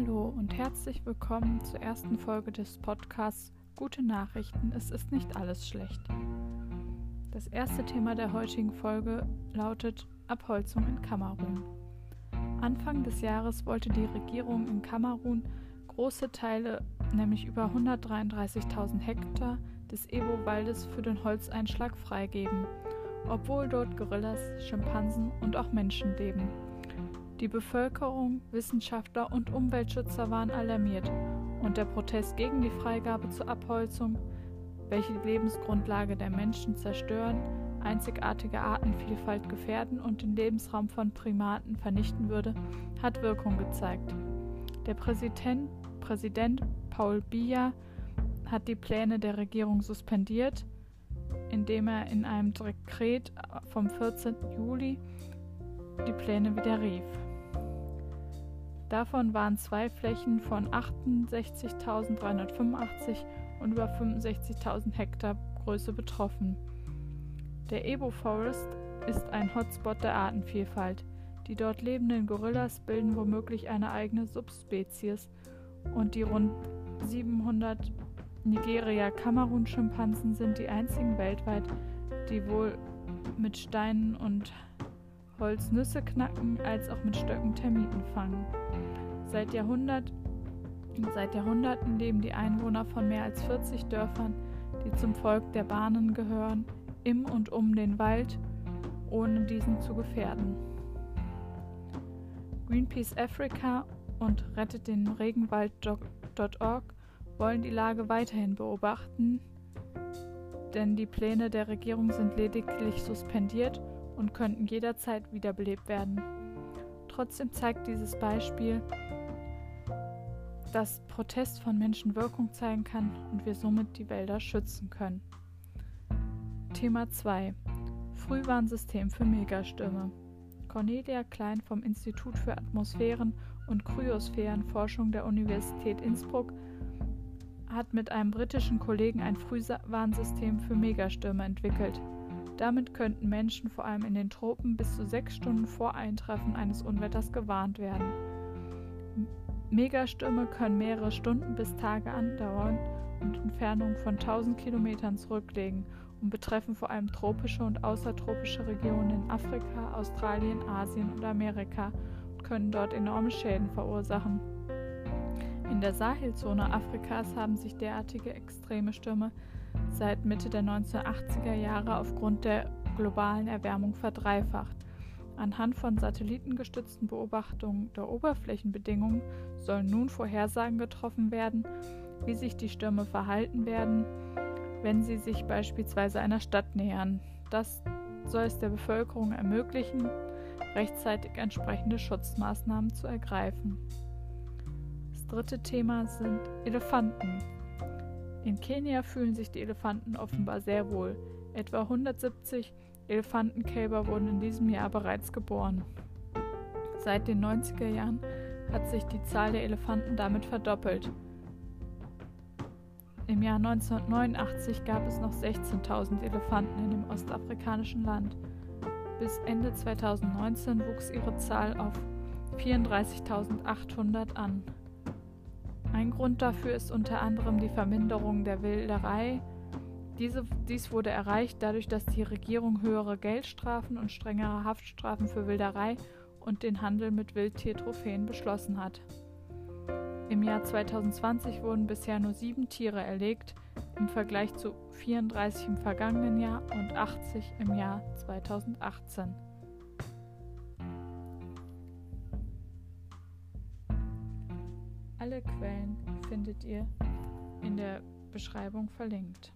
Hallo und herzlich willkommen zur ersten Folge des Podcasts Gute Nachrichten, es ist nicht alles schlecht. Das erste Thema der heutigen Folge lautet Abholzung in Kamerun. Anfang des Jahres wollte die Regierung in Kamerun große Teile, nämlich über 133.000 Hektar des Ebo-Waldes für den Holzeinschlag freigeben, obwohl dort Gorillas, Schimpansen und auch Menschen leben. Die Bevölkerung, Wissenschaftler und Umweltschützer waren alarmiert und der Protest gegen die Freigabe zur Abholzung, welche die Lebensgrundlage der Menschen zerstören, einzigartige Artenvielfalt gefährden und den Lebensraum von Primaten vernichten würde, hat Wirkung gezeigt. Der Präsident, Präsident Paul Biya hat die Pläne der Regierung suspendiert, indem er in einem Dekret vom 14. Juli die Pläne wieder rief. Davon waren zwei Flächen von 68.385 und über 65.000 Hektar Größe betroffen. Der Ebo Forest ist ein Hotspot der Artenvielfalt. Die dort lebenden Gorillas bilden womöglich eine eigene Subspezies und die rund 700 Nigeria-Kamerun-Schimpansen sind die einzigen weltweit, die wohl mit Steinen und Holz Nüsse knacken als auch mit Stöcken Termiten fangen. Seit, Jahrhundert, seit Jahrhunderten leben die Einwohner von mehr als 40 Dörfern, die zum Volk der Bahnen gehören, im und um den Wald, ohne diesen zu gefährden. Greenpeace Africa und Rettet den Regenwald.org wollen die Lage weiterhin beobachten, denn die Pläne der Regierung sind lediglich suspendiert und könnten jederzeit wiederbelebt werden. Trotzdem zeigt dieses Beispiel, dass Protest von Menschen Wirkung zeigen kann und wir somit die Wälder schützen können. Thema 2 Frühwarnsystem für Megastürme. Cornelia Klein vom Institut für Atmosphären- und Kryosphärenforschung der Universität Innsbruck hat mit einem britischen Kollegen ein Frühwarnsystem für Megastürme entwickelt. Damit könnten Menschen vor allem in den Tropen bis zu sechs Stunden vor Eintreffen eines Unwetters gewarnt werden. Megastürme können mehrere Stunden bis Tage andauern und Entfernungen von 1000 Kilometern zurücklegen und betreffen vor allem tropische und außertropische Regionen in Afrika, Australien, Asien und Amerika und können dort enorme Schäden verursachen. In der Sahelzone Afrikas haben sich derartige extreme Stürme seit Mitte der 1980er Jahre aufgrund der globalen Erwärmung verdreifacht. Anhand von satellitengestützten Beobachtungen der Oberflächenbedingungen sollen nun Vorhersagen getroffen werden, wie sich die Stürme verhalten werden, wenn sie sich beispielsweise einer Stadt nähern. Das soll es der Bevölkerung ermöglichen, rechtzeitig entsprechende Schutzmaßnahmen zu ergreifen. Das dritte Thema sind Elefanten. In Kenia fühlen sich die Elefanten offenbar sehr wohl. Etwa 170 Elefantenkälber wurden in diesem Jahr bereits geboren. Seit den 90er Jahren hat sich die Zahl der Elefanten damit verdoppelt. Im Jahr 1989 gab es noch 16.000 Elefanten in dem ostafrikanischen Land. Bis Ende 2019 wuchs ihre Zahl auf 34.800 an. Ein Grund dafür ist unter anderem die Verminderung der Wilderei diese, dies wurde erreicht dadurch, dass die Regierung höhere Geldstrafen und strengere Haftstrafen für Wilderei und den Handel mit Wildtiertrophäen beschlossen hat. Im Jahr 2020 wurden bisher nur sieben Tiere erlegt, im Vergleich zu 34 im vergangenen Jahr und 80 im Jahr 2018. Quellen findet ihr in der Beschreibung verlinkt.